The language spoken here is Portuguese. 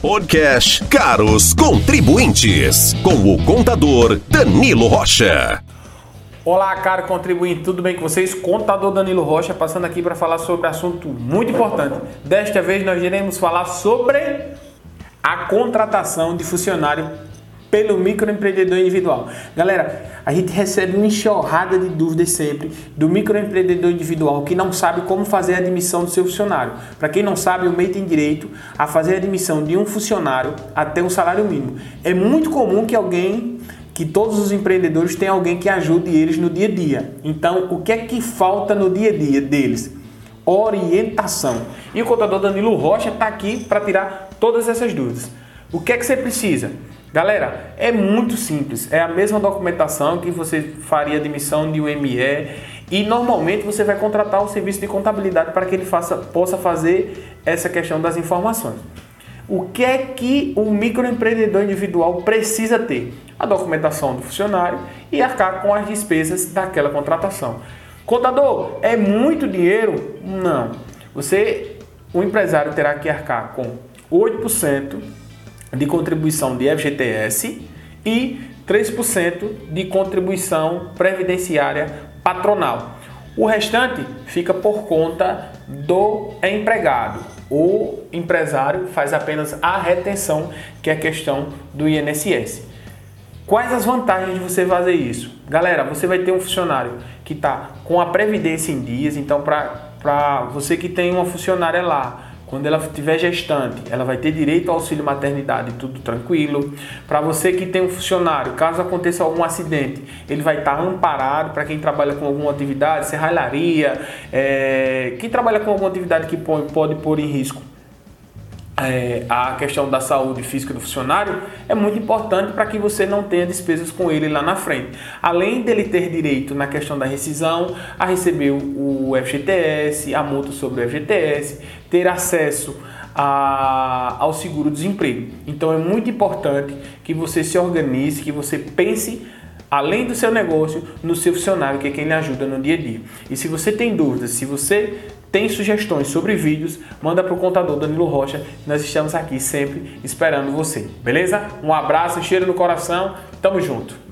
Podcast Caros Contribuintes, com o contador Danilo Rocha. Olá, caro contribuinte, tudo bem com vocês? Contador Danilo Rocha passando aqui para falar sobre assunto muito importante. Desta vez nós iremos falar sobre a contratação de funcionário pelo microempreendedor individual. Galera, a gente recebe uma enxurrada de dúvidas sempre do microempreendedor individual que não sabe como fazer a admissão do seu funcionário. Para quem não sabe, o MEI tem direito a fazer a admissão de um funcionário até um salário mínimo. É muito comum que alguém que todos os empreendedores tenham alguém que ajude eles no dia a dia. Então, o que é que falta no dia a dia deles? Orientação. E o contador Danilo Rocha está aqui para tirar todas essas dúvidas. O que é que você precisa? Galera, é muito simples. É a mesma documentação que você faria admissão de UME e normalmente você vai contratar o serviço de contabilidade para que ele faça, possa fazer essa questão das informações. O que é que um microempreendedor individual precisa ter? A documentação do funcionário e arcar com as despesas daquela contratação. Contador, é muito dinheiro? Não. Você, o empresário terá que arcar com 8% de contribuição de FGTS e 3% de contribuição previdenciária patronal. O restante fica por conta do empregado. O empresário faz apenas a retenção, que é questão do INSS. Quais as vantagens de você fazer isso? Galera, você vai ter um funcionário que está com a previdência em dias, então para você que tem uma funcionária lá, quando ela estiver gestante, ela vai ter direito ao auxílio maternidade, tudo tranquilo. Para você que tem um funcionário, caso aconteça algum acidente, ele vai estar amparado. Para quem trabalha com alguma atividade, serralharia, é, quem trabalha com alguma atividade que pode pôr em risco é, a questão da saúde física do funcionário é muito importante para que você não tenha despesas com ele lá na frente. Além dele ter direito na questão da rescisão, a receber o FGTS, a multa sobre o FGTS, ter acesso a, ao seguro-desemprego. Então é muito importante que você se organize, que você pense além do seu negócio, no seu funcionário, que é quem lhe ajuda no dia a dia. E se você tem dúvidas, se você tem sugestões sobre vídeos, manda para o contador Danilo Rocha. Nós estamos aqui sempre esperando você, beleza? Um abraço, cheiro no coração, tamo junto.